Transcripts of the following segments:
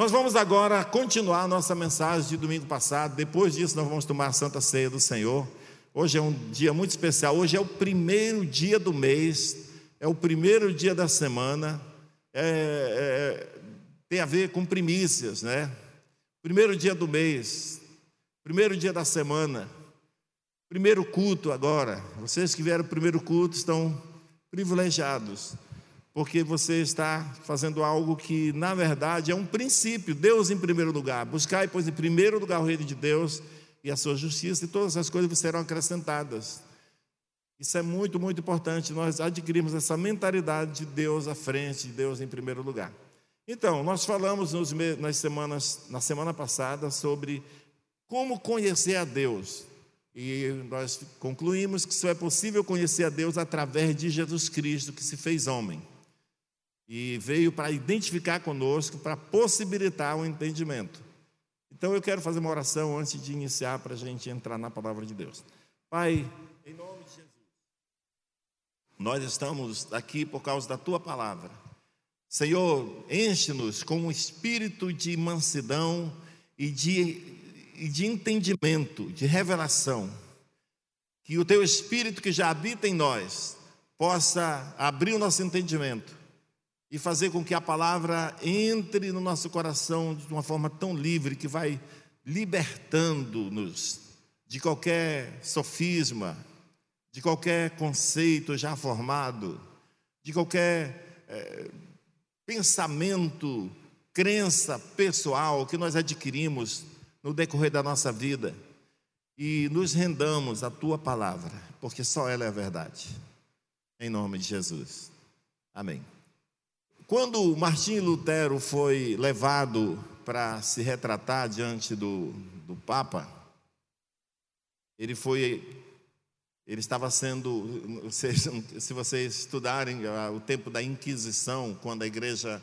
Nós vamos agora continuar nossa mensagem de domingo passado. Depois disso, nós vamos tomar a Santa Ceia do Senhor. Hoje é um dia muito especial. Hoje é o primeiro dia do mês, é o primeiro dia da semana. É, é, tem a ver com primícias, né? Primeiro dia do mês, primeiro dia da semana, primeiro culto agora. Vocês que vieram primeiro culto estão privilegiados porque você está fazendo algo que, na verdade, é um princípio. Deus em primeiro lugar. Buscar, pois, em primeiro lugar o reino de Deus e a sua justiça, e todas as coisas serão acrescentadas. Isso é muito, muito importante. Nós adquirimos essa mentalidade de Deus à frente, de Deus em primeiro lugar. Então, nós falamos nos, nas semanas, na semana passada sobre como conhecer a Deus. E nós concluímos que só é possível conhecer a Deus através de Jesus Cristo, que se fez homem e veio para identificar conosco, para possibilitar o entendimento. Então eu quero fazer uma oração antes de iniciar para a gente entrar na palavra de Deus. Pai, em nome de Jesus, nós estamos aqui por causa da tua palavra. Senhor, enche-nos com um espírito de mansidão e de, e de entendimento, de revelação. Que o teu espírito que já habita em nós possa abrir o nosso entendimento e fazer com que a palavra entre no nosso coração de uma forma tão livre que vai libertando-nos de qualquer sofisma, de qualquer conceito já formado, de qualquer é, pensamento, crença pessoal que nós adquirimos no decorrer da nossa vida e nos rendamos à tua palavra, porque só ela é a verdade. Em nome de Jesus. Amém. Quando Martim Lutero foi levado para se retratar diante do, do Papa, ele foi, ele estava sendo, se vocês estudarem o tempo da Inquisição, quando a Igreja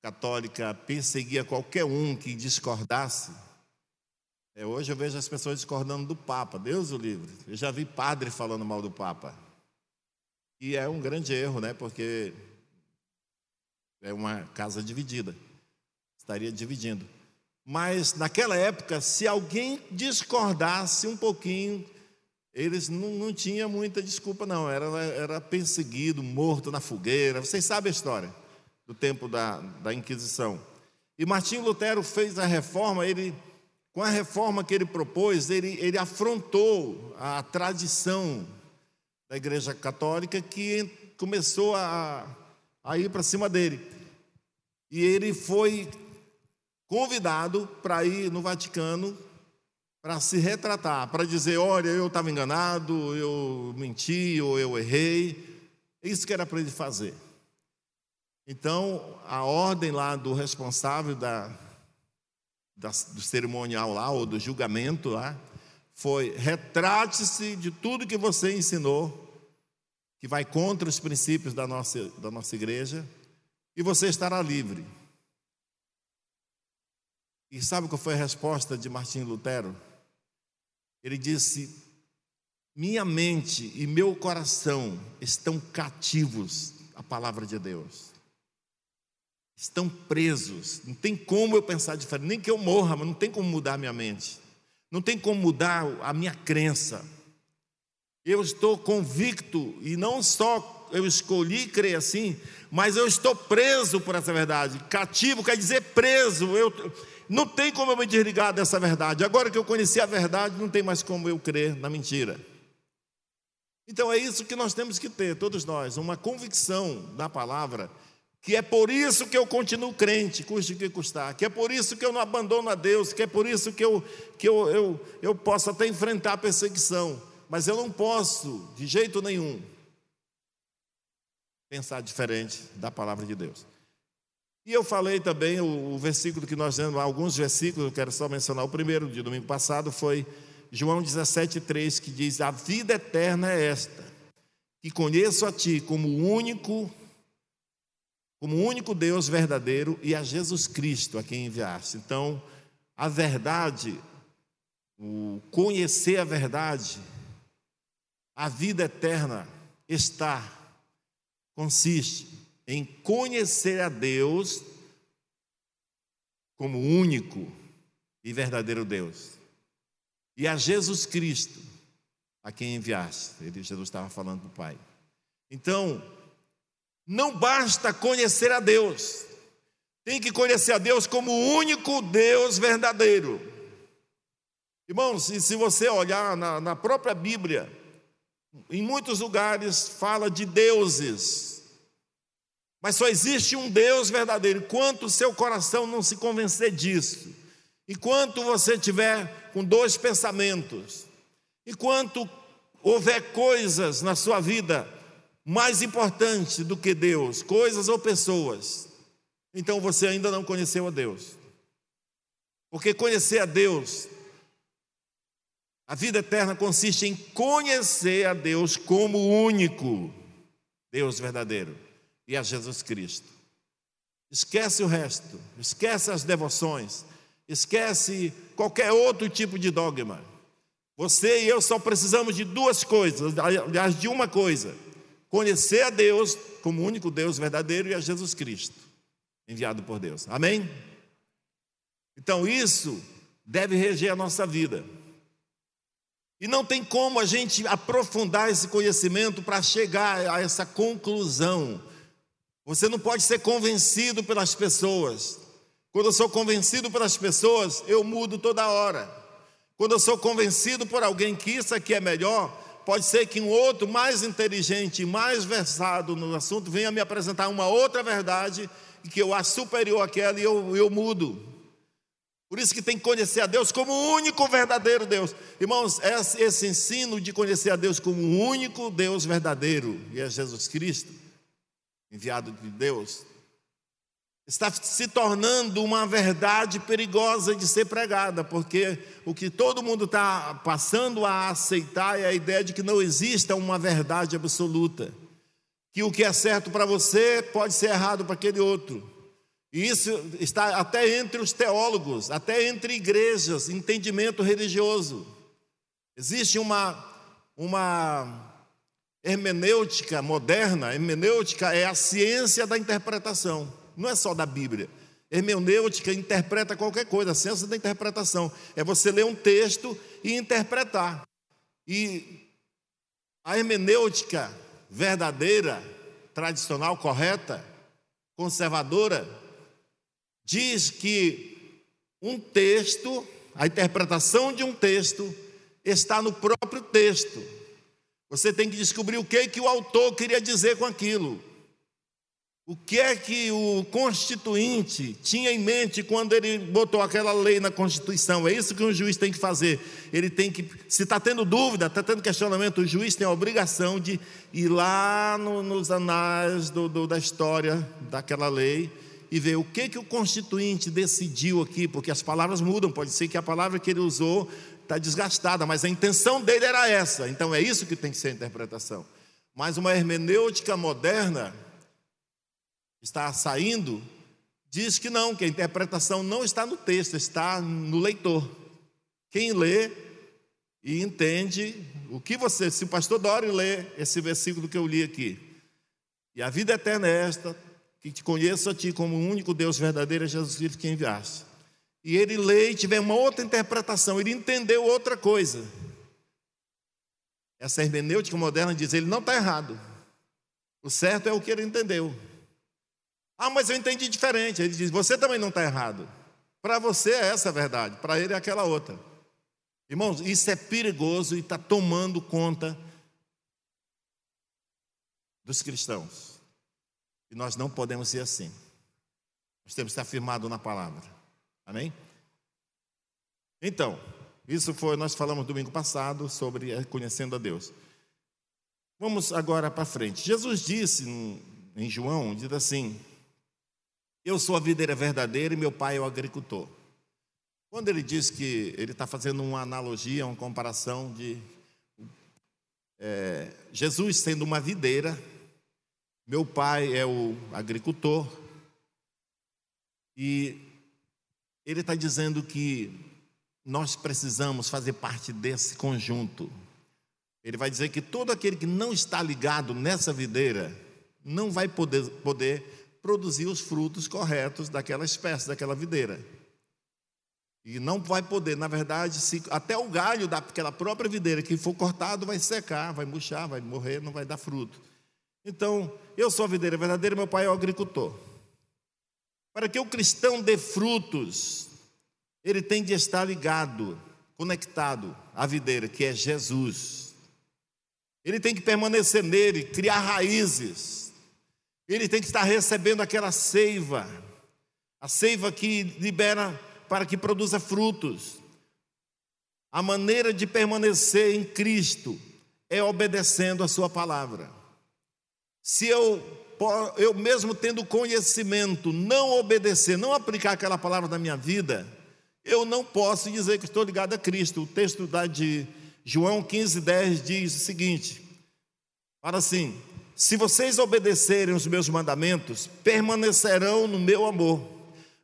Católica perseguia qualquer um que discordasse, é, hoje eu vejo as pessoas discordando do Papa, Deus o livre. Eu já vi padre falando mal do Papa. E é um grande erro, né? Porque é uma casa dividida. Estaria dividindo. Mas naquela época, se alguém discordasse um pouquinho, eles não, não tinham muita desculpa, não. Era, era perseguido, morto na fogueira. Vocês sabem a história do tempo da, da Inquisição. E Martim Lutero fez a reforma, ele, com a reforma que ele propôs, ele, ele afrontou a tradição da Igreja Católica que começou a, a ir para cima dele. E ele foi convidado para ir no Vaticano para se retratar, para dizer: olha, eu estava enganado, eu menti ou eu errei. É isso que era para ele fazer. Então, a ordem lá do responsável da, da, do cerimonial lá, ou do julgamento lá, foi: retrate-se de tudo que você ensinou, que vai contra os princípios da nossa, da nossa igreja, e você estará livre. E sabe qual foi a resposta de Martim Lutero? Ele disse: Minha mente e meu coração estão cativos à palavra de Deus. Estão presos. Não tem como eu pensar diferente, nem que eu morra, mas não tem como mudar a minha mente. Não tem como mudar a minha crença. Eu estou convicto e não só eu escolhi crer assim, mas eu estou preso por essa verdade. Cativo quer dizer preso. Eu, não tem como eu me desligar dessa verdade. Agora que eu conheci a verdade, não tem mais como eu crer na mentira. Então é isso que nós temos que ter, todos nós, uma convicção da palavra, que é por isso que eu continuo crente, custe o que custar, que é por isso que eu não abandono a Deus, que é por isso que eu, que eu, eu, eu posso até enfrentar a perseguição, mas eu não posso, de jeito nenhum, pensar diferente da palavra de Deus. E eu falei também o, o versículo que nós lemos, alguns versículos, eu quero só mencionar o primeiro de domingo passado, foi João 17,3, que diz: A vida eterna é esta, que conheço a Ti como o único, como único Deus verdadeiro e a Jesus Cristo a quem enviaste. Então, a verdade, o conhecer a verdade, a vida eterna está consiste em conhecer a Deus como único e verdadeiro Deus, e a Jesus Cristo, a quem enviaste. Ele, Jesus estava falando para o Pai. Então, não basta conhecer a Deus, tem que conhecer a Deus como o único Deus verdadeiro. Irmãos, e se você olhar na, na própria Bíblia, em muitos lugares fala de deuses, mas só existe um Deus verdadeiro. Enquanto o seu coração não se convencer disso, enquanto você tiver com dois pensamentos, enquanto houver coisas na sua vida mais importantes do que Deus, coisas ou pessoas, então você ainda não conheceu a Deus. Porque conhecer a Deus, a vida eterna consiste em conhecer a Deus como o único Deus verdadeiro e a Jesus Cristo. Esquece o resto, esquece as devoções, esquece qualquer outro tipo de dogma. Você e eu só precisamos de duas coisas, aliás, de uma coisa: conhecer a Deus como o único Deus verdadeiro e a Jesus Cristo enviado por Deus. Amém? Então isso deve reger a nossa vida. E não tem como a gente aprofundar esse conhecimento para chegar a essa conclusão. Você não pode ser convencido pelas pessoas. Quando eu sou convencido pelas pessoas, eu mudo toda hora. Quando eu sou convencido por alguém que isso aqui é melhor, pode ser que um outro mais inteligente, mais versado no assunto, venha me apresentar uma outra verdade que eu acho superior àquela e eu, eu mudo. Por isso que tem que conhecer a Deus como o único verdadeiro Deus. Irmãos, esse, ensino de conhecer a Deus como o único Deus verdadeiro, e é Jesus Cristo, enviado de Deus, está se tornando uma verdade perigosa de ser pregada, porque o que todo mundo está passando a aceitar é a ideia de que não exista uma verdade absoluta que o que é certo para você pode ser errado para aquele outro. E isso está até entre os teólogos, até entre igrejas, entendimento religioso. Existe uma, uma hermenêutica moderna, hermenêutica é a ciência da interpretação, não é só da Bíblia. Hermenêutica interpreta qualquer coisa, a ciência da interpretação é você ler um texto e interpretar. E a hermenêutica verdadeira, tradicional, correta, conservadora, diz que um texto, a interpretação de um texto, está no próprio texto. Você tem que descobrir o que, que o autor queria dizer com aquilo. O que é que o constituinte tinha em mente quando ele botou aquela lei na Constituição? É isso que um juiz tem que fazer. Ele tem que, se está tendo dúvida, está tendo questionamento, o juiz tem a obrigação de ir lá no, nos anais do, do, da história daquela lei e ver o que, que o constituinte decidiu aqui, porque as palavras mudam. Pode ser que a palavra que ele usou está desgastada, mas a intenção dele era essa. Então é isso que tem que ser a interpretação. Mas uma hermenêutica moderna está saindo, diz que não, que a interpretação não está no texto, está no leitor. Quem lê e entende o que você, se o pastor Dório lê esse versículo que eu li aqui, e a vida eterna é esta, que te conheço a ti como o único Deus verdadeiro, é Jesus Cristo que enviaste. E ele lê e tiver uma outra interpretação, ele entendeu outra coisa. Essa hermenêutica moderna diz: ele não está errado. O certo é o que ele entendeu. Ah, mas eu entendi diferente. Ele diz: Você também não está errado. Para você é essa a verdade, para ele é aquela outra. Irmãos, isso é perigoso e está tomando conta dos cristãos. E nós não podemos ser assim. Nós temos que estar firmados na palavra. Amém? Então, isso foi, nós falamos domingo passado sobre conhecendo a Deus. Vamos agora para frente. Jesus disse em João, diz assim: eu sou a videira verdadeira e meu pai é o agricultor. Quando ele diz que ele está fazendo uma analogia, uma comparação de é, Jesus sendo uma videira, meu pai é o agricultor, e ele está dizendo que nós precisamos fazer parte desse conjunto. Ele vai dizer que todo aquele que não está ligado nessa videira não vai poder, poder produzir os frutos corretos daquela espécie, daquela videira. E não vai poder, na verdade, se, até o galho daquela própria videira que for cortado vai secar, vai murchar, vai morrer, não vai dar fruto. Então, eu sou a videira verdadeira, meu pai é o agricultor. Para que o cristão dê frutos, ele tem de estar ligado, conectado à videira, que é Jesus. Ele tem que permanecer nele, criar raízes. Ele tem que estar recebendo aquela seiva, a seiva que libera para que produza frutos. A maneira de permanecer em Cristo é obedecendo a Sua palavra. Se eu, eu mesmo tendo conhecimento, não obedecer, não aplicar aquela palavra na minha vida, eu não posso dizer que estou ligado a Cristo. O texto da de João 15, 10 diz o seguinte: para assim, se vocês obedecerem os meus mandamentos, permanecerão no meu amor,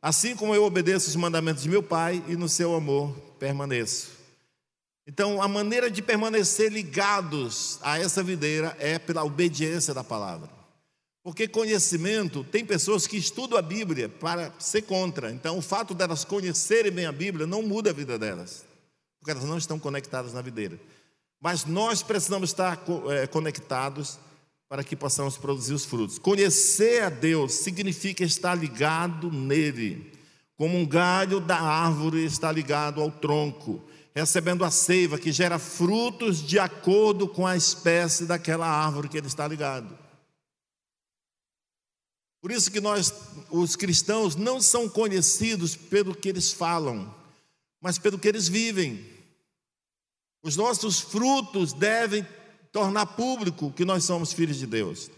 assim como eu obedeço os mandamentos de meu Pai e no seu amor permaneço. Então, a maneira de permanecer ligados a essa videira é pela obediência da palavra. Porque conhecimento, tem pessoas que estudam a Bíblia para ser contra. Então, o fato delas conhecerem bem a Bíblia não muda a vida delas, porque elas não estão conectadas na videira. Mas nós precisamos estar é, conectados para que possamos produzir os frutos. Conhecer a Deus significa estar ligado nele, como um galho da árvore está ligado ao tronco recebendo a seiva que gera frutos de acordo com a espécie daquela árvore que ele está ligado. Por isso que nós, os cristãos, não são conhecidos pelo que eles falam, mas pelo que eles vivem. Os nossos frutos devem tornar público que nós somos filhos de Deus.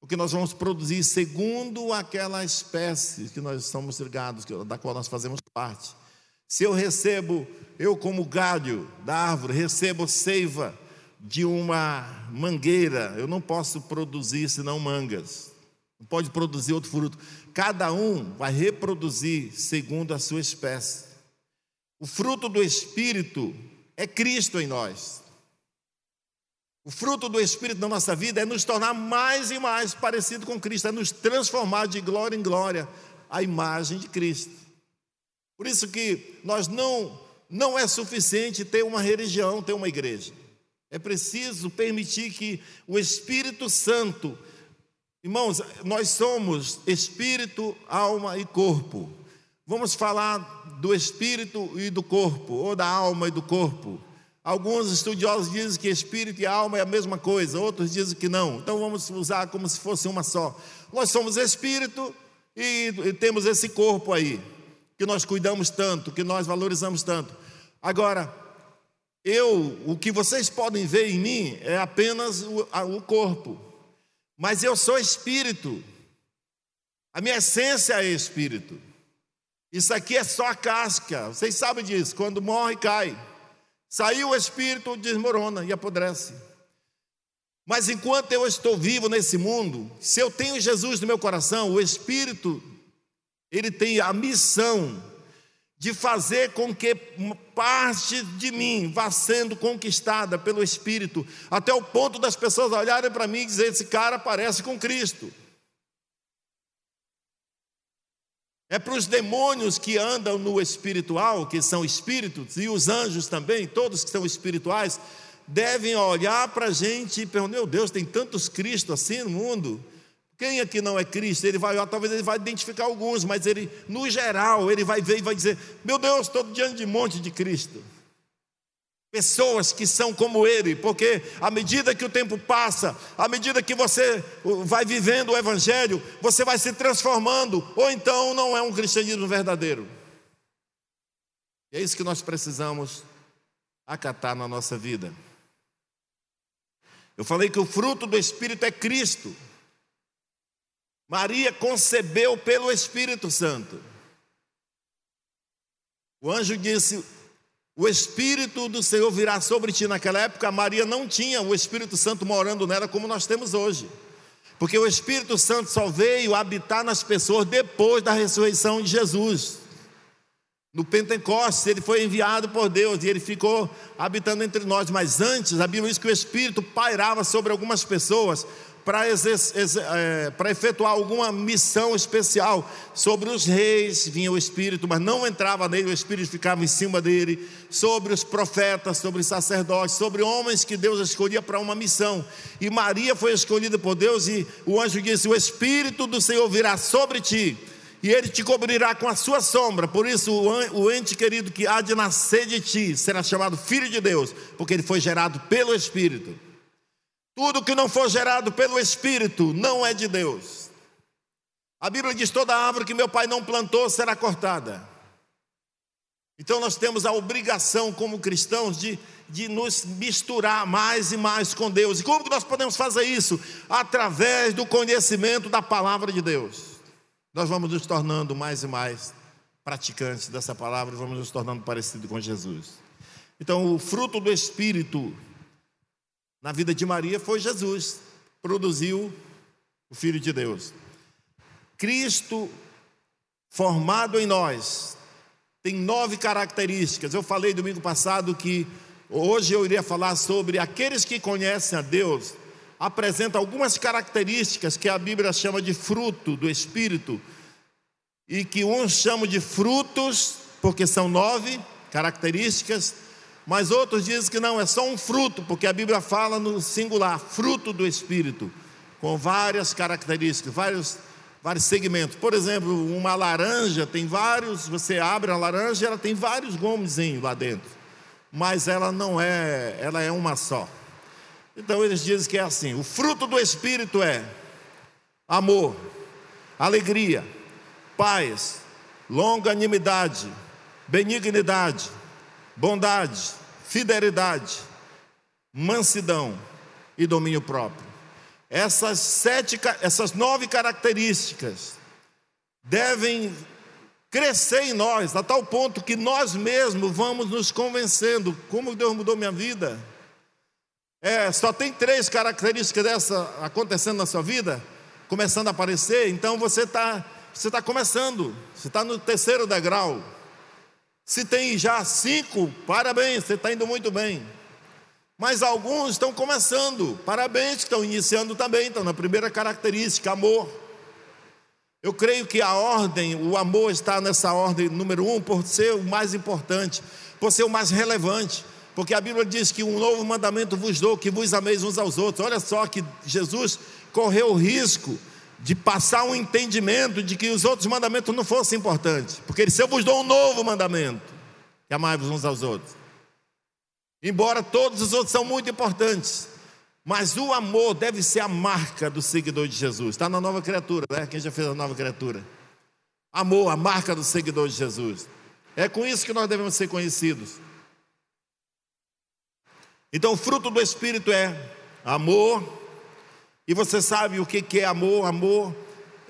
O que nós vamos produzir segundo aquela espécie que nós somos ligados, da qual nós fazemos parte. Se eu recebo, eu como galho da árvore, recebo seiva de uma mangueira, eu não posso produzir senão mangas. Não pode produzir outro fruto. Cada um vai reproduzir segundo a sua espécie. O fruto do Espírito é Cristo em nós. O fruto do Espírito na nossa vida é nos tornar mais e mais parecido com Cristo, é nos transformar de glória em glória à imagem de Cristo. Por isso que nós não não é suficiente ter uma religião, ter uma igreja. É preciso permitir que o Espírito Santo, irmãos, nós somos espírito, alma e corpo. Vamos falar do espírito e do corpo, ou da alma e do corpo. Alguns estudiosos dizem que espírito e alma é a mesma coisa, outros dizem que não. Então vamos usar como se fosse uma só. Nós somos espírito e, e temos esse corpo aí que nós cuidamos tanto, que nós valorizamos tanto. Agora, eu, o que vocês podem ver em mim é apenas o, a, o corpo, mas eu sou espírito, a minha essência é espírito. Isso aqui é só a casca, vocês sabem disso, quando morre, cai. Saiu o espírito, desmorona e apodrece. Mas enquanto eu estou vivo nesse mundo, se eu tenho Jesus no meu coração, o espírito ele tem a missão de fazer com que parte de mim vá sendo conquistada pelo Espírito, até o ponto das pessoas olharem para mim e dizer: esse cara parece com Cristo. É para os demônios que andam no espiritual, que são espíritos, e os anjos também, todos que são espirituais, devem olhar para a gente e perguntar: meu Deus, tem tantos Cristos assim no mundo. Quem aqui não é Cristo? Ele vai, talvez ele vai identificar alguns, mas ele, no geral, ele vai ver e vai dizer: Meu Deus, estou diante de um monte de Cristo. Pessoas que são como ele, porque à medida que o tempo passa, à medida que você vai vivendo o Evangelho, você vai se transformando, ou então não é um cristianismo verdadeiro. E é isso que nós precisamos acatar na nossa vida. Eu falei que o fruto do Espírito é Cristo. Maria concebeu pelo Espírito Santo. O anjo disse: O Espírito do Senhor virá sobre ti. Naquela época, Maria não tinha o Espírito Santo morando nela como nós temos hoje. Porque o Espírito Santo só veio habitar nas pessoas depois da ressurreição de Jesus. No Pentecostes, ele foi enviado por Deus e ele ficou habitando entre nós. Mas antes, a Bíblia diz que o Espírito pairava sobre algumas pessoas para é, efetuar alguma missão especial. Sobre os reis vinha o Espírito, mas não entrava nele, o Espírito ficava em cima dele. Sobre os profetas, sobre os sacerdotes, sobre homens que Deus escolhia para uma missão. E Maria foi escolhida por Deus, e o anjo disse: O Espírito do Senhor virá sobre ti e ele te cobrirá com a sua sombra. Por isso, o ente querido que há de nascer de ti será chamado Filho de Deus, porque ele foi gerado pelo Espírito. Tudo que não for gerado pelo Espírito não é de Deus. A Bíblia diz: toda árvore que meu pai não plantou será cortada. Então nós temos a obrigação, como cristãos, de, de nos misturar mais e mais com Deus. E como que nós podemos fazer isso? Através do conhecimento da palavra de Deus. Nós vamos nos tornando mais e mais praticantes dessa palavra vamos nos tornando parecidos com Jesus. Então, o fruto do Espírito na vida de Maria foi Jesus, produziu o Filho de Deus. Cristo, formado em nós, tem nove características. Eu falei domingo passado que hoje eu iria falar sobre aqueles que conhecem a Deus, apresenta algumas características que a Bíblia chama de fruto do Espírito, e que uns chamam de frutos, porque são nove características, mas outros dizem que não, é só um fruto, porque a Bíblia fala no singular, fruto do Espírito, com várias características, vários, vários segmentos. Por exemplo, uma laranja tem vários, você abre a laranja, ela tem vários gomezinhos lá dentro, mas ela não é, ela é uma só. Então eles dizem que é assim: o fruto do Espírito é amor, alegria, paz, longanimidade, benignidade bondade, fidelidade, mansidão e domínio próprio. Essas sete, essas nove características devem crescer em nós, a tal ponto que nós mesmos vamos nos convencendo como Deus mudou minha vida. É, só tem três características dessa acontecendo na sua vida, começando a aparecer, então você está você tá começando, você está no terceiro degrau. Se tem já cinco, parabéns, você está indo muito bem. Mas alguns estão começando, parabéns, estão iniciando também, estão na primeira característica, amor. Eu creio que a ordem, o amor está nessa ordem número um, por ser o mais importante, por ser o mais relevante. Porque a Bíblia diz que um novo mandamento vos dou, que vos ameis uns aos outros. Olha só que Jesus correu o risco de passar um entendimento de que os outros mandamentos não fossem importantes. Porque ele disse: Eu vos dou um novo mandamento, que amai-vos uns aos outros. Embora todos os outros são muito importantes, mas o amor deve ser a marca do seguidor de Jesus. Está na nova criatura, né? Quem já fez a nova criatura? Amor, a marca do seguidor de Jesus. É com isso que nós devemos ser conhecidos. Então, o fruto do Espírito é amor, e você sabe o que é amor? Amor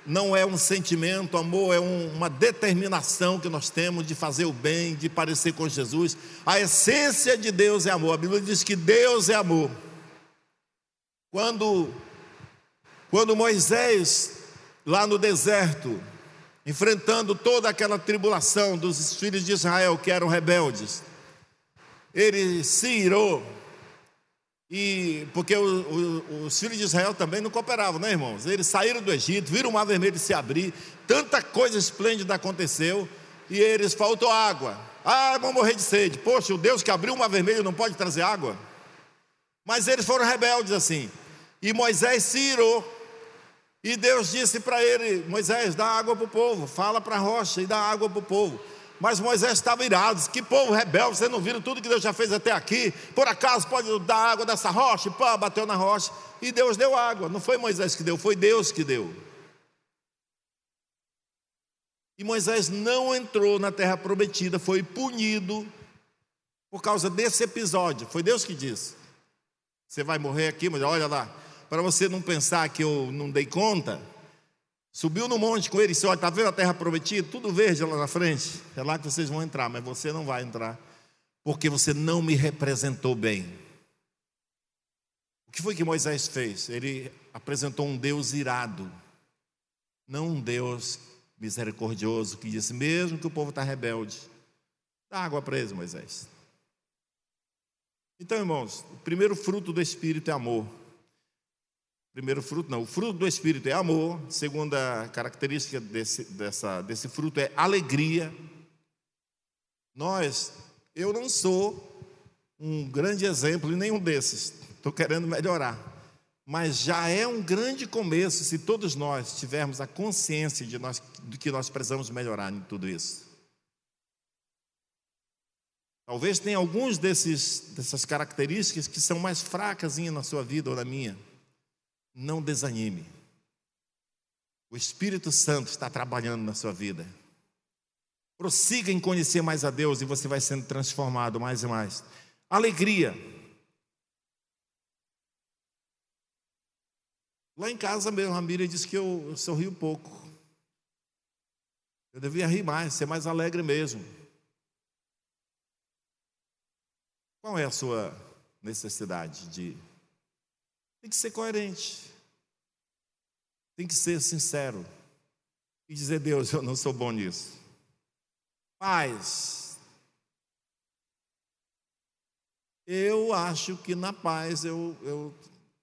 não é um sentimento, amor é um, uma determinação que nós temos de fazer o bem, de parecer com Jesus. A essência de Deus é amor. A Bíblia diz que Deus é amor. Quando, quando Moisés, lá no deserto, enfrentando toda aquela tribulação dos filhos de Israel que eram rebeldes, ele se irou e porque o, o, os filhos de Israel também não cooperavam, né, irmãos? Eles saíram do Egito, viram o mar vermelho se abrir, tanta coisa esplêndida aconteceu, e eles faltou água. Ah, vão morrer de sede. Poxa, o Deus que abriu o mar vermelho não pode trazer água? Mas eles foram rebeldes assim. E Moisés se irou. E Deus disse para ele: Moisés, dá água para o povo, fala para a rocha e dá água para o povo. Mas Moisés estava irado, que povo rebelde, vocês não viram tudo que Deus já fez até aqui? Por acaso pode dar água dessa rocha? E pá, bateu na rocha, e Deus deu água. Não foi Moisés que deu, foi Deus que deu. E Moisés não entrou na terra prometida, foi punido por causa desse episódio. Foi Deus que disse: Você vai morrer aqui, mas olha lá, para você não pensar que eu não dei conta, Subiu no monte com ele e disse: Olha, está vendo a terra prometida? Tudo verde lá na frente. É lá que vocês vão entrar, mas você não vai entrar, porque você não me representou bem. O que foi que Moisés fez? Ele apresentou um Deus irado, não um Deus misericordioso que disse: Mesmo que o povo está rebelde, dá água para eles, Moisés. Então, irmãos, o primeiro fruto do Espírito é amor. Primeiro fruto, não. O fruto do Espírito é amor. Segunda característica desse, dessa, desse fruto é alegria. Nós, eu não sou um grande exemplo em nenhum desses. Estou querendo melhorar. Mas já é um grande começo se todos nós tivermos a consciência de, nós, de que nós precisamos melhorar em tudo isso. Talvez tenha alguns desses, dessas características que são mais fracas na sua vida ou na minha. Não desanime. O Espírito Santo está trabalhando na sua vida. Prossiga em conhecer mais a Deus e você vai sendo transformado mais e mais. Alegria. Lá em casa mesmo, a Miriam disse que eu, eu sorrio pouco. Eu devia rir mais, ser mais alegre mesmo. Qual é a sua necessidade de. Tem que ser coerente. Tem que ser sincero. E dizer, Deus, eu não sou bom nisso. Paz. Eu acho que na paz, eu, eu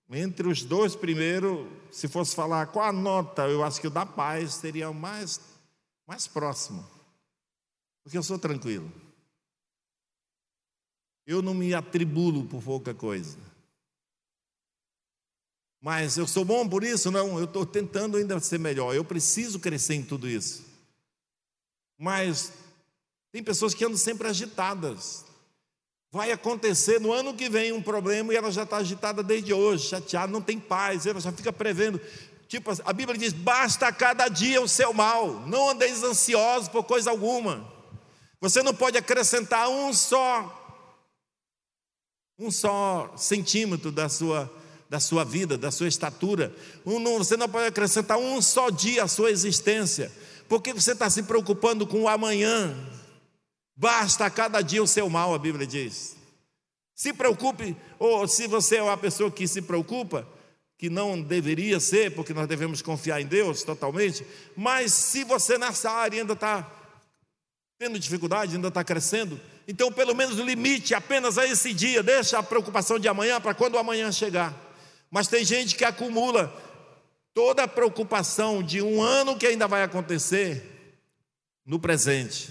entre os dois primeiro, se fosse falar qual a nota, eu acho que o da paz seria o mais, mais próximo. Porque eu sou tranquilo. Eu não me atribulo por pouca coisa. Mas eu sou bom por isso? Não, eu estou tentando ainda ser melhor. Eu preciso crescer em tudo isso. Mas tem pessoas que andam sempre agitadas. Vai acontecer no ano que vem um problema e ela já está agitada desde hoje, chateada, não tem paz, ela já fica prevendo. Tipo, a Bíblia diz: basta cada dia o seu mal, não andeis ansiosos por coisa alguma. Você não pode acrescentar um só um só centímetro da sua, da sua vida, da sua estatura. Você não pode acrescentar um só dia à sua existência. Por que você está se preocupando com o amanhã? Basta a cada dia o seu mal, a Bíblia diz. Se preocupe, ou se você é uma pessoa que se preocupa, que não deveria ser, porque nós devemos confiar em Deus totalmente, mas se você nessa área ainda está tendo dificuldade, ainda está crescendo, então, pelo menos limite apenas a esse dia, deixa a preocupação de amanhã para quando amanhã chegar. Mas tem gente que acumula toda a preocupação de um ano que ainda vai acontecer no presente.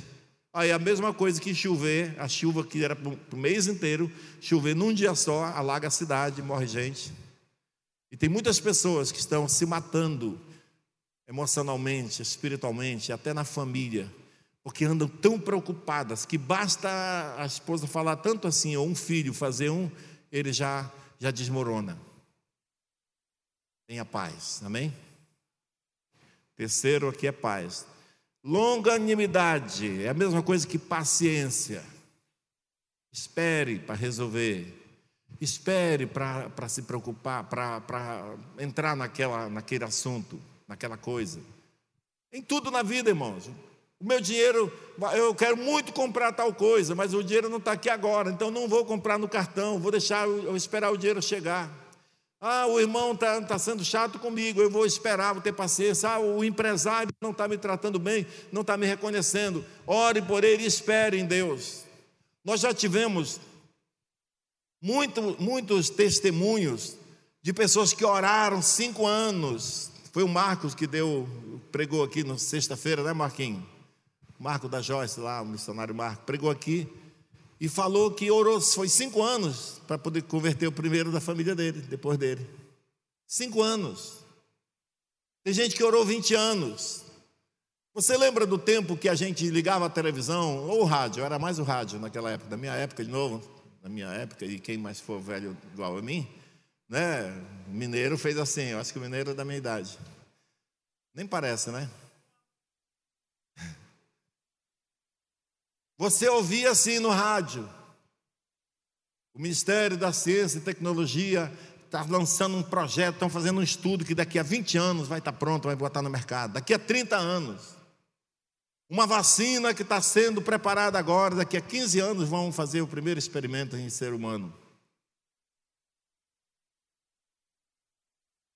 Aí a mesma coisa que chover, a chuva que era para o mês inteiro, chover num dia só, alaga a cidade, morre gente. E tem muitas pessoas que estão se matando emocionalmente, espiritualmente, até na família, porque andam tão preocupadas que basta a esposa falar tanto assim, ou um filho fazer um, ele já, já desmorona. Tenha paz, amém? Terceiro aqui é paz. Longanimidade é a mesma coisa que paciência. Espere para resolver. Espere para se preocupar, para entrar naquela, naquele assunto, naquela coisa. Em tudo na vida, irmãos. O meu dinheiro, eu quero muito comprar tal coisa, mas o dinheiro não está aqui agora, então não vou comprar no cartão, vou deixar eu esperar o dinheiro chegar. Ah, o irmão está tá sendo chato comigo, eu vou esperar, vou ter paciência. Ah, o empresário não está me tratando bem, não está me reconhecendo. Ore por ele e espere em Deus. Nós já tivemos muito, muitos testemunhos de pessoas que oraram cinco anos. Foi o Marcos que deu, pregou aqui na sexta-feira, né, Marquinhos? Marco da Joyce, lá, o missionário Marco, pregou aqui e falou que orou, foi cinco anos para poder converter o primeiro da família dele, depois dele. Cinco anos. Tem gente que orou 20 anos. Você lembra do tempo que a gente ligava a televisão ou o rádio? Era mais o rádio naquela época, da minha época de novo, na minha época, e quem mais for velho igual a mim, né? O mineiro fez assim, eu acho que o mineiro é da minha idade. Nem parece, né? Você ouvia assim no rádio. O Ministério da Ciência e Tecnologia está lançando um projeto, estão fazendo um estudo que daqui a 20 anos vai estar pronto, vai botar no mercado. Daqui a 30 anos. Uma vacina que está sendo preparada agora, daqui a 15 anos vão fazer o primeiro experimento em ser humano.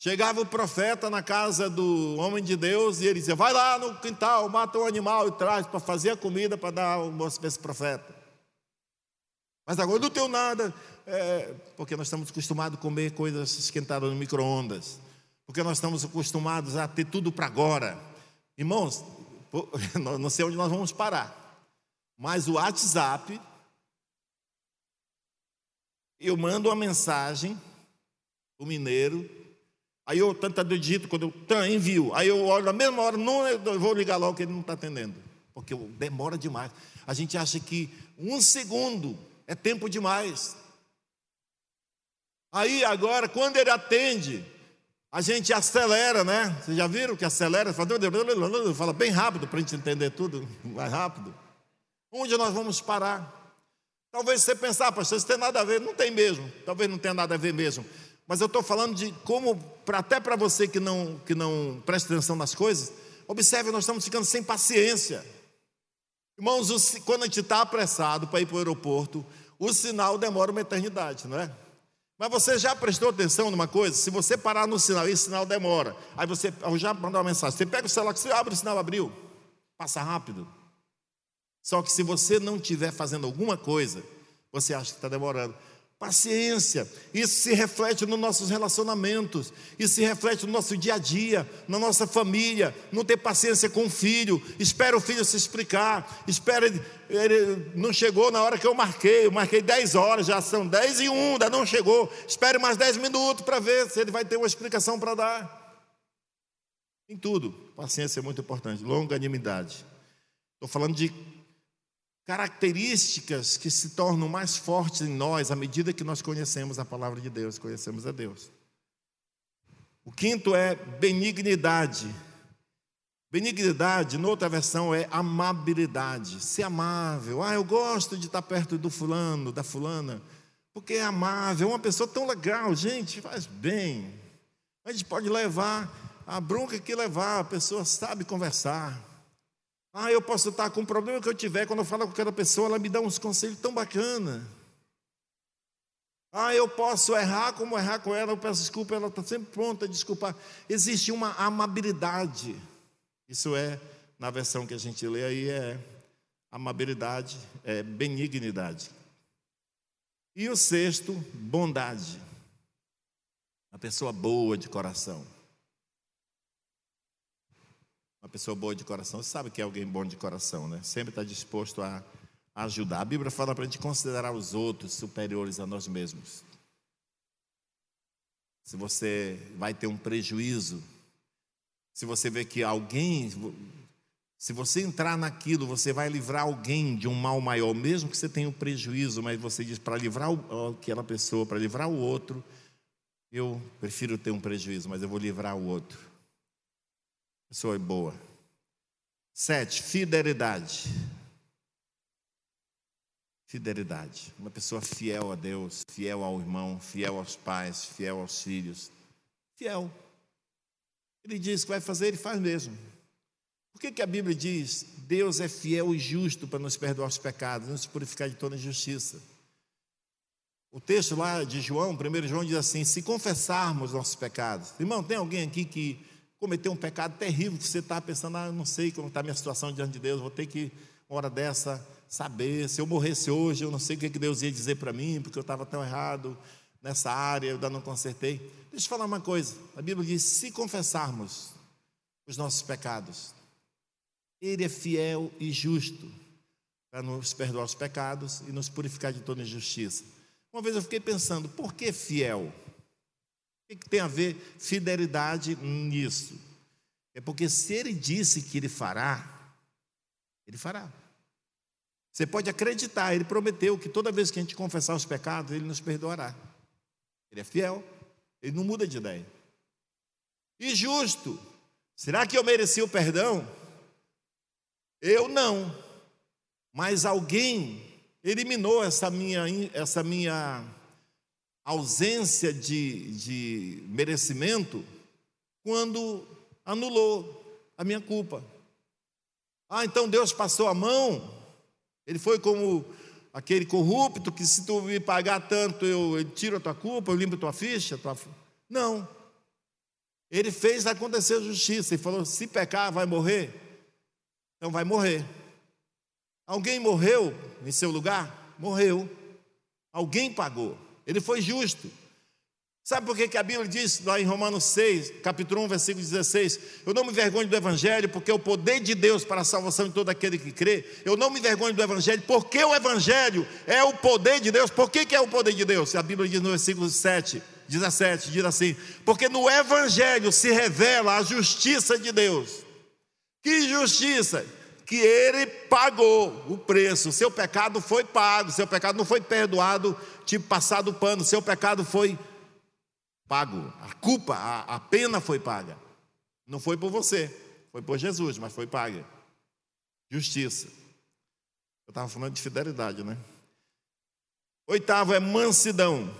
Chegava o profeta na casa do homem de Deus e ele dizia: Vai lá no quintal, mata um animal e traz para fazer a comida para dar almoço para esse profeta. Mas agora não tenho nada, é, porque nós estamos acostumados a comer coisas esquentadas no micro-ondas. porque nós estamos acostumados a ter tudo para agora. Irmãos, não sei onde nós vamos parar, mas o WhatsApp, eu mando uma mensagem, o mineiro, aí eu tanto digito, quando eu envio, aí eu olho na mesma hora, não, eu vou ligar logo que ele não está atendendo, porque demora demais. A gente acha que um segundo é tempo demais. Aí agora, quando ele atende, a gente acelera, né? Vocês já viram que acelera? Fala bem rápido para a gente entender tudo, mais rápido. Onde nós vamos parar? Talvez você pensar, ah, pastor, isso tem nada a ver. Não tem mesmo. Talvez não tenha nada a ver mesmo. Mas eu estou falando de como, até para você que não, que não presta atenção nas coisas, observe, nós estamos ficando sem paciência. Irmãos, quando a gente está apressado para ir para o aeroporto, o sinal demora uma eternidade, não é? Mas você já prestou atenção numa coisa? Se você parar no sinal e o sinal demora, aí você já mandou uma mensagem, você pega o celular, você abre o sinal, abriu, passa rápido. Só que se você não estiver fazendo alguma coisa, você acha que está demorando. Paciência, isso se reflete nos nossos relacionamentos, isso se reflete no nosso dia a dia, na nossa família. Não ter paciência com o filho, espera o filho se explicar, espera, ele não chegou na hora que eu marquei, eu marquei 10 horas, já são 10 e 1, ainda não chegou. Espere mais 10 minutos para ver se ele vai ter uma explicação para dar. Em tudo, paciência é muito importante, longanimidade. Estou falando de características que se tornam mais fortes em nós à medida que nós conhecemos a palavra de Deus, conhecemos a Deus. O quinto é benignidade. Benignidade, noutra versão, é amabilidade, ser amável. Ah, eu gosto de estar perto do fulano, da fulana, porque é amável, é uma pessoa tão legal, gente, faz bem. A gente pode levar a bronca que levar, a pessoa sabe conversar. Ah, eu posso estar com o problema que eu tiver, quando eu falo com aquela pessoa, ela me dá uns conselhos tão bacana. Ah, eu posso errar como errar com ela, eu peço desculpa, ela está sempre pronta a desculpar. Existe uma amabilidade. Isso é, na versão que a gente lê aí, é amabilidade, é benignidade. E o sexto, bondade. Uma pessoa boa de coração. Uma pessoa boa de coração, você sabe que é alguém bom de coração, né? Sempre está disposto a, ajudar. A Bíblia fala para a gente considerar os outros superiores a nós mesmos. Se você vai ter um prejuízo, se você vê que alguém, se você entrar naquilo, você vai livrar alguém de um mal maior, mesmo que você tenha um prejuízo, mas você diz para livrar aquela pessoa, para livrar o outro, eu prefiro ter um prejuízo, mas eu vou livrar o outro pessoa é boa. Sete, fidelidade. Fidelidade. Uma pessoa fiel a Deus, fiel ao irmão, fiel aos pais, fiel aos filhos. Fiel. Ele diz que vai fazer, ele faz mesmo. Por que, que a Bíblia diz Deus é fiel e justo para nos perdoar os pecados, nos purificar de toda injustiça? O texto lá de João, 1 João diz assim: se confessarmos nossos pecados. Irmão, tem alguém aqui que cometeu um pecado terrível, que você está pensando, ah, eu não sei como está a minha situação diante de Deus, vou ter que, uma hora dessa, saber. Se eu morresse hoje, eu não sei o que Deus ia dizer para mim, porque eu estava tão errado nessa área, eu ainda não consertei. Deixa eu falar uma coisa: a Bíblia diz: se confessarmos os nossos pecados, Ele é fiel e justo para nos perdoar os pecados e nos purificar de toda injustiça. Uma vez eu fiquei pensando, por que fiel? O que tem a ver fidelidade nisso? É porque se ele disse que ele fará, ele fará. Você pode acreditar, ele prometeu que toda vez que a gente confessar os pecados, ele nos perdoará. Ele é fiel, ele não muda de ideia. E justo, será que eu mereci o perdão? Eu não, mas alguém eliminou essa minha, essa minha ausência de, de merecimento quando anulou a minha culpa. Ah, então Deus passou a mão, ele foi como aquele corrupto que se tu me pagar tanto eu, tiro a tua culpa, eu limpo a tua ficha. Tua... Não. Ele fez acontecer a justiça e falou: se pecar, vai morrer. Então vai morrer. Alguém morreu em seu lugar? Morreu. Alguém pagou. Ele foi justo. Sabe por que, que a Bíblia diz lá em Romanos 6, capítulo 1, versículo 16? Eu não me vergonho do Evangelho, porque é o poder de Deus para a salvação de todo aquele que crê. Eu não me vergonho do Evangelho, porque o Evangelho é o poder de Deus. Por que, que é o poder de Deus? A Bíblia diz no versículo 7, 17, diz assim: Porque no Evangelho se revela a justiça de Deus. Que justiça? Que ele pagou o preço, seu pecado foi pago, seu pecado não foi perdoado, tipo passado o pano, seu pecado foi pago. A culpa, a, a pena foi paga. Não foi por você, foi por Jesus, mas foi paga. Justiça. Eu estava falando de fidelidade, né? Oitavo é mansidão.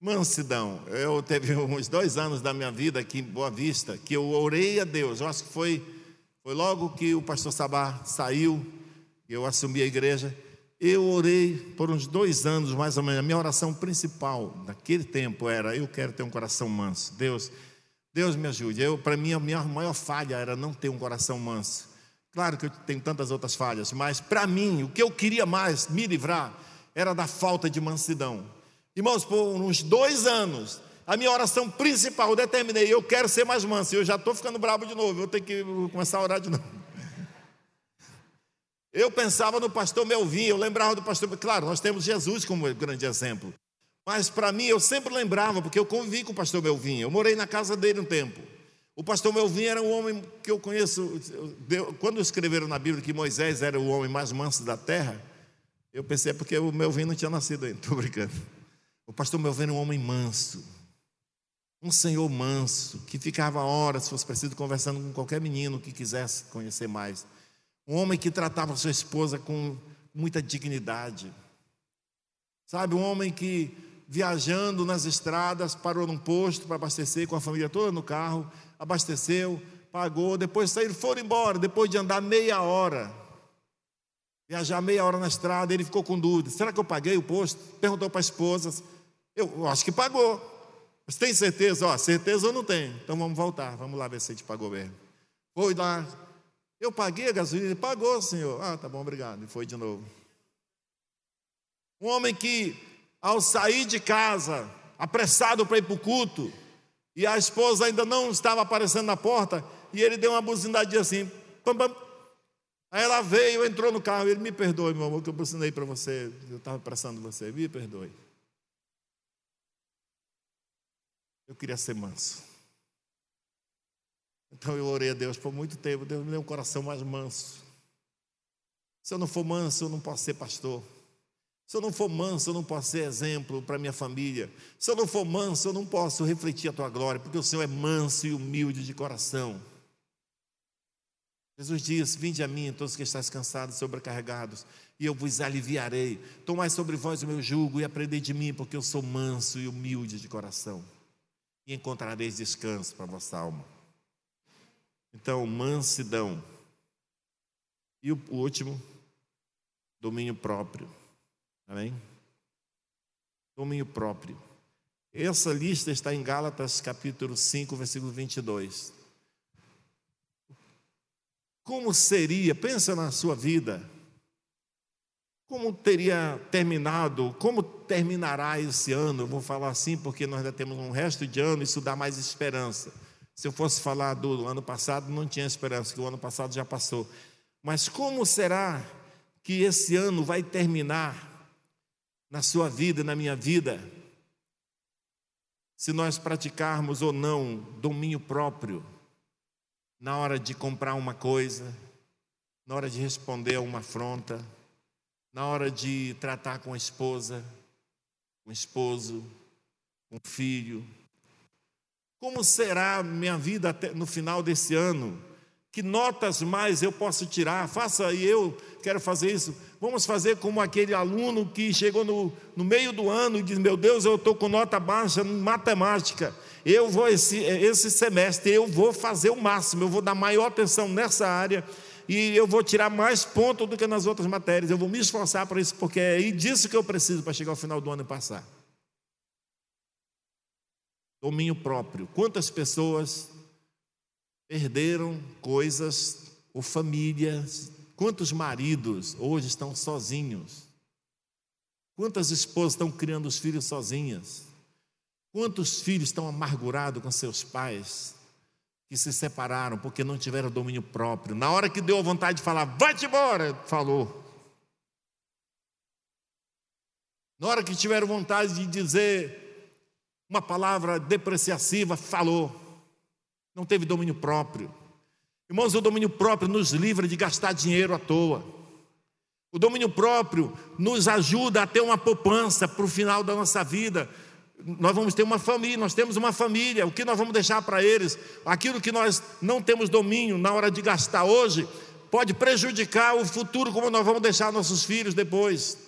Mansidão. Eu teve uns dois anos da minha vida aqui em Boa Vista que eu orei a Deus. Eu acho que foi, foi logo que o pastor Sabá saiu, eu assumi a igreja. Eu orei por uns dois anos, mais ou menos. A minha oração principal naquele tempo era: eu quero ter um coração manso. Deus, Deus me ajude. Eu, para mim, a minha maior falha era não ter um coração manso. Claro que eu tenho tantas outras falhas, mas para mim, o que eu queria mais me livrar era da falta de mansidão. Irmãos, por uns dois anos, a minha oração principal, determinei: eu quero ser mais manso. Eu já estou ficando bravo de novo, eu ter que começar a orar de novo. Eu pensava no pastor Melvin, eu lembrava do pastor. Claro, nós temos Jesus como grande exemplo. Mas para mim, eu sempre lembrava, porque eu convivi com o pastor Melvin. Eu morei na casa dele um tempo. O pastor Melvin era um homem que eu conheço. Quando escreveram na Bíblia que Moisés era o homem mais manso da terra, eu pensei é porque o Melvin não tinha nascido ainda. Estou brincando. O pastor Melvin era um homem manso. Um senhor manso, que ficava horas, se fosse preciso, conversando com qualquer menino que quisesse conhecer mais. Um homem que tratava sua esposa com muita dignidade. Sabe, um homem que viajando nas estradas parou num posto para abastecer com a família toda no carro, abasteceu, pagou, depois saíram, foram embora, depois de andar meia hora. Viajar meia hora na estrada, ele ficou com dúvida: será que eu paguei o posto? Perguntou para a esposa: eu acho que pagou. Mas tem certeza? Ó, certeza eu não tenho. Então vamos voltar, vamos lá ver se a gente pagou mesmo. Foi lá, eu paguei a gasolina, pagou, senhor. Ah, tá bom, obrigado. E foi de novo. Um homem que, ao sair de casa, apressado para ir para o culto, e a esposa ainda não estava aparecendo na porta, e ele deu uma buzinadinha assim, pam, pam. Aí ela veio, entrou no carro, ele me perdoe, meu amor, que eu buzinei para você, eu estava apressando você, me perdoe. Eu queria ser manso. Então eu orei a Deus por muito tempo. Deus me deu um coração mais manso. Se eu não for manso, eu não posso ser pastor. Se eu não for manso, eu não posso ser exemplo para minha família. Se eu não for manso, eu não posso refletir a tua glória, porque o Senhor é manso e humilde de coração. Jesus diz: Vinde a mim, todos que estáis cansados e sobrecarregados, e eu vos aliviarei. Tomai sobre vós o meu jugo e aprendei de mim, porque eu sou manso e humilde de coração, e encontrareis descanso para vossa alma. Então, mansidão. E o último, domínio próprio. Amém? Domínio próprio. Essa lista está em Gálatas capítulo 5, versículo 22. Como seria, pensa na sua vida, como teria terminado, como terminará esse ano? Eu vou falar assim porque nós ainda temos um resto de ano, isso dá mais esperança. Se eu fosse falar do ano passado, não tinha esperança, que o ano passado já passou. Mas como será que esse ano vai terminar na sua vida, na minha vida, se nós praticarmos ou não domínio próprio na hora de comprar uma coisa, na hora de responder a uma afronta, na hora de tratar com a esposa, o esposo, o filho, como será minha vida no final desse ano? Que notas mais eu posso tirar? Faça e eu quero fazer isso. Vamos fazer como aquele aluno que chegou no, no meio do ano e diz: Meu Deus, eu estou com nota baixa em matemática. Eu vou, esse, esse semestre, eu vou fazer o máximo, eu vou dar maior atenção nessa área e eu vou tirar mais pontos do que nas outras matérias. Eu vou me esforçar para isso, porque é disso que eu preciso para chegar ao final do ano e passar domínio próprio. Quantas pessoas perderam coisas ou famílias? Quantos maridos hoje estão sozinhos? Quantas esposas estão criando os filhos sozinhas? Quantos filhos estão amargurados com seus pais que se separaram porque não tiveram domínio próprio? Na hora que deu a vontade de falar, vai-te embora, falou. Na hora que tiveram vontade de dizer uma palavra depreciativa, falou. Não teve domínio próprio. Irmãos, o domínio próprio nos livra de gastar dinheiro à toa. O domínio próprio nos ajuda a ter uma poupança para o final da nossa vida. Nós vamos ter uma família, nós temos uma família. O que nós vamos deixar para eles? Aquilo que nós não temos domínio na hora de gastar hoje, pode prejudicar o futuro, como nós vamos deixar nossos filhos depois.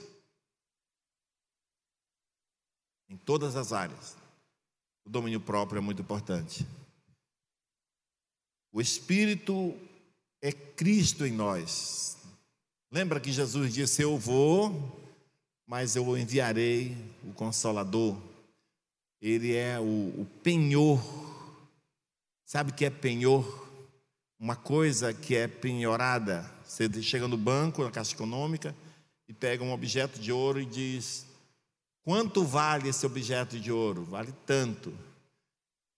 Em todas as áreas, o domínio próprio é muito importante. O Espírito é Cristo em nós. Lembra que Jesus disse: Eu vou, mas eu enviarei o Consolador. Ele é o, o penhor. Sabe o que é penhor? Uma coisa que é penhorada. Você chega no banco, na caixa econômica, e pega um objeto de ouro e diz: Quanto vale esse objeto de ouro? Vale tanto.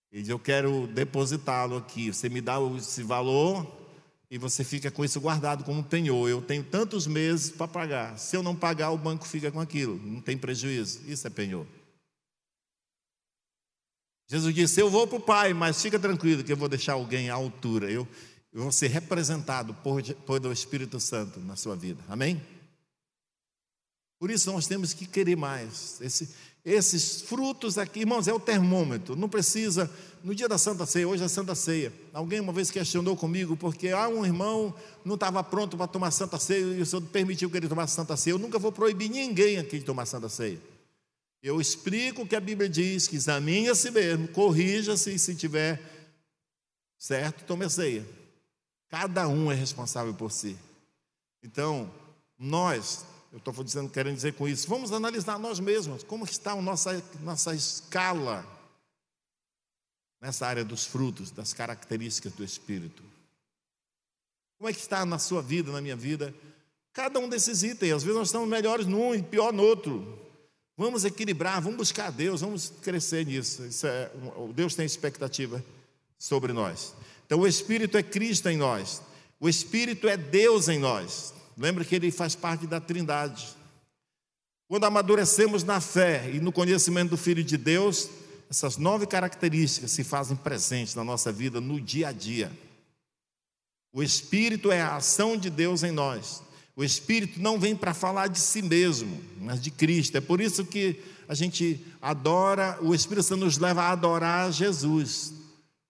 Ele diz: Eu quero depositá-lo aqui. Você me dá esse valor e você fica com isso guardado como penhor. Eu tenho tantos meses para pagar. Se eu não pagar, o banco fica com aquilo. Não tem prejuízo. Isso é penhor. Jesus disse: Eu vou para o Pai, mas fica tranquilo que eu vou deixar alguém à altura. Eu, eu vou ser representado por, por o Espírito Santo na sua vida. Amém? Por isso nós temos que querer mais. Esse, esses frutos aqui, irmãos, é o termômetro. Não precisa, no dia da Santa Ceia, hoje é Santa Ceia. Alguém uma vez questionou comigo, porque ah, um irmão não estava pronto para tomar Santa Ceia e o Senhor permitiu que ele tomasse Santa Ceia. Eu nunca vou proibir ninguém aqui de tomar Santa Ceia. Eu explico o que a Bíblia diz, que examine a si mesmo, corrija-se e se tiver certo, tome a ceia. Cada um é responsável por si. Então, nós eu estou dizendo, querendo dizer com isso, vamos analisar nós mesmos, como está a nossa, nossa escala nessa área dos frutos, das características do Espírito. Como é que está na sua vida, na minha vida? Cada um desses itens, às vezes nós estamos melhores num e pior no outro. Vamos equilibrar, vamos buscar Deus, vamos crescer nisso. Isso é, Deus tem expectativa sobre nós. Então, o Espírito é Cristo em nós, o Espírito é Deus em nós. Lembra que ele faz parte da Trindade. Quando amadurecemos na fé e no conhecimento do Filho de Deus, essas nove características se fazem presentes na nossa vida no dia a dia. O Espírito é a ação de Deus em nós. O Espírito não vem para falar de si mesmo, mas de Cristo. É por isso que a gente adora, o Espírito Santo nos leva a adorar Jesus.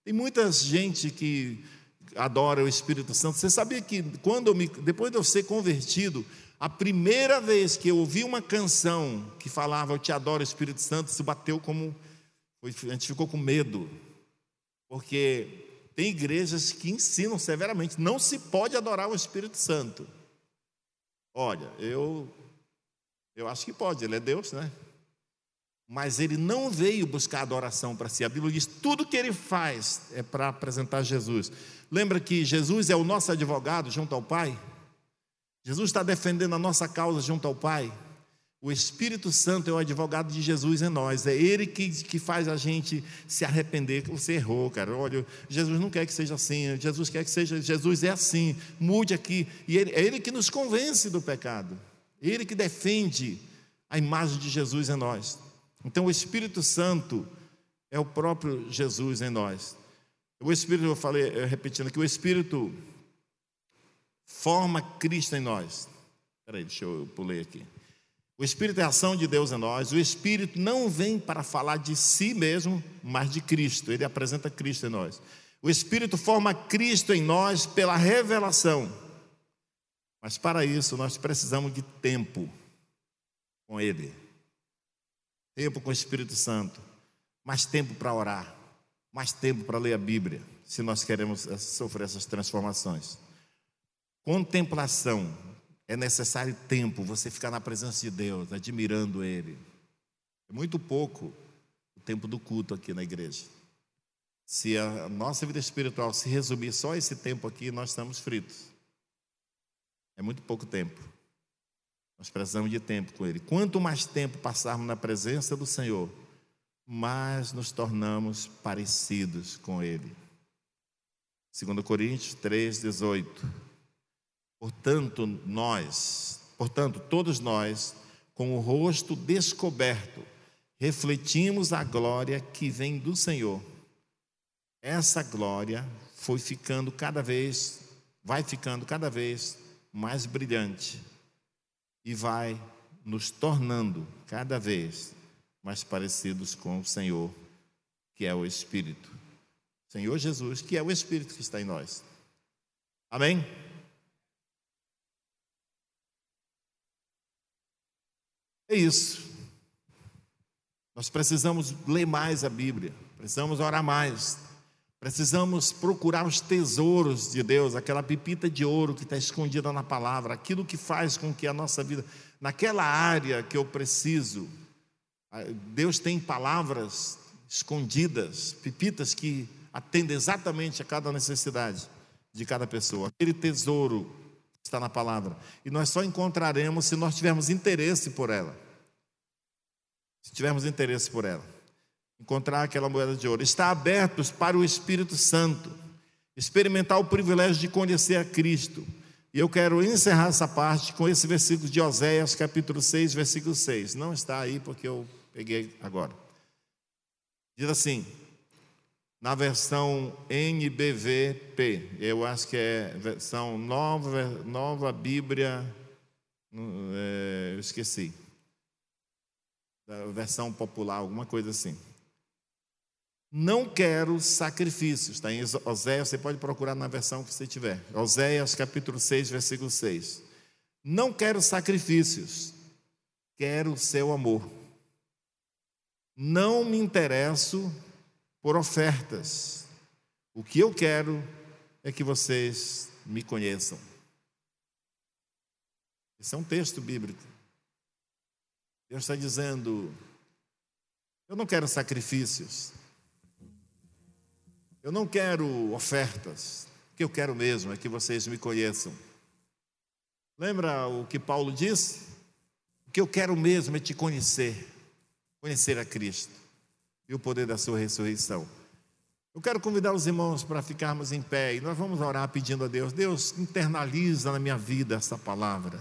Tem muita gente que adora o Espírito Santo. Você sabia que quando me, depois de eu ser convertido, a primeira vez que eu ouvi uma canção que falava Eu te adoro, Espírito Santo, se bateu como. A gente ficou com medo. Porque tem igrejas que ensinam severamente: não se pode adorar o Espírito Santo. Olha, eu, eu acho que pode, ele é Deus, né? Mas ele não veio buscar adoração para si. A Bíblia diz: tudo que ele faz é para apresentar Jesus. Lembra que Jesus é o nosso advogado junto ao Pai? Jesus está defendendo a nossa causa junto ao Pai. O Espírito Santo é o advogado de Jesus em nós. É Ele que, que faz a gente se arrepender. Você errou, cara. Olha, Jesus não quer que seja assim. Jesus quer que seja. Jesus é assim. Mude aqui. E ele, é Ele que nos convence do pecado. É Ele que defende a imagem de Jesus em nós. Então, o Espírito Santo é o próprio Jesus em nós. O Espírito, eu falei, repetindo aqui, o Espírito forma Cristo em nós. Espera aí, deixa eu pulei aqui. O Espírito é a ação de Deus em nós. O Espírito não vem para falar de si mesmo, mas de Cristo. Ele apresenta Cristo em nós. O Espírito forma Cristo em nós pela revelação. Mas para isso nós precisamos de tempo com Ele. Tempo com o Espírito Santo. Mais tempo para orar mais tempo para ler a Bíblia, se nós queremos sofrer essas transformações. Contemplação. É necessário tempo, você ficar na presença de Deus, admirando Ele. É muito pouco o tempo do culto aqui na igreja. Se a nossa vida espiritual se resumir só esse tempo aqui, nós estamos fritos. É muito pouco tempo. Nós precisamos de tempo com Ele. Quanto mais tempo passarmos na presença do Senhor, mais nos tornamos parecidos com Ele. 2 Coríntios 3, 18. Portanto, nós, portanto, todos nós, com o rosto descoberto, refletimos a glória que vem do Senhor. Essa glória foi ficando cada vez, vai ficando cada vez mais brilhante e vai nos tornando cada vez mais parecidos com o Senhor, que é o Espírito. Senhor Jesus, que é o Espírito que está em nós. Amém? É isso. Nós precisamos ler mais a Bíblia, precisamos orar mais, precisamos procurar os tesouros de Deus, aquela pepita de ouro que está escondida na palavra, aquilo que faz com que a nossa vida, naquela área que eu preciso, Deus tem palavras escondidas, pepitas que atendem exatamente a cada necessidade de cada pessoa. Aquele tesouro está na palavra. E nós só encontraremos se nós tivermos interesse por ela se tivermos interesse por ela, encontrar aquela moeda de ouro. Está abertos para o Espírito Santo, experimentar o privilégio de conhecer a Cristo. E eu quero encerrar essa parte com esse versículo de Oséias, capítulo 6, versículo 6. Não está aí porque eu peguei agora. Diz assim, na versão NBVP, eu acho que é versão nova, nova Bíblia, é, eu esqueci da versão popular, alguma coisa assim. Não quero sacrifícios, está em Oséias, você pode procurar na versão que você tiver. Oséias capítulo 6, versículo 6. Não quero sacrifícios, quero o seu amor. Não me interesso por ofertas. O que eu quero é que vocês me conheçam. Esse é um texto bíblico. Deus está dizendo: eu não quero sacrifícios, eu não quero ofertas, o que eu quero mesmo é que vocês me conheçam. Lembra o que Paulo disse? O que eu quero mesmo é te conhecer, conhecer a Cristo e o poder da sua ressurreição. Eu quero convidar os irmãos para ficarmos em pé e nós vamos orar pedindo a Deus: Deus, internaliza na minha vida essa palavra.